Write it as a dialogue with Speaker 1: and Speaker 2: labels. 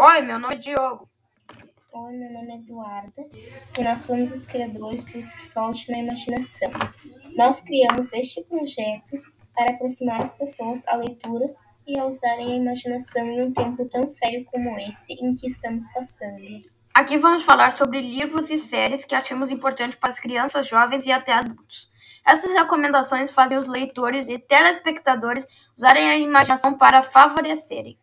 Speaker 1: Oi, meu nome é Diogo.
Speaker 2: Oi, meu nome é Eduarda e nós somos os criadores do Solte na Imaginação. Nós criamos este projeto para aproximar as pessoas à leitura e a usarem a imaginação em um tempo tão sério como esse em que estamos passando.
Speaker 1: Aqui vamos falar sobre livros e séries que achamos importantes para as crianças, jovens e até adultos. Essas recomendações fazem os leitores e telespectadores usarem a imaginação para favorecerem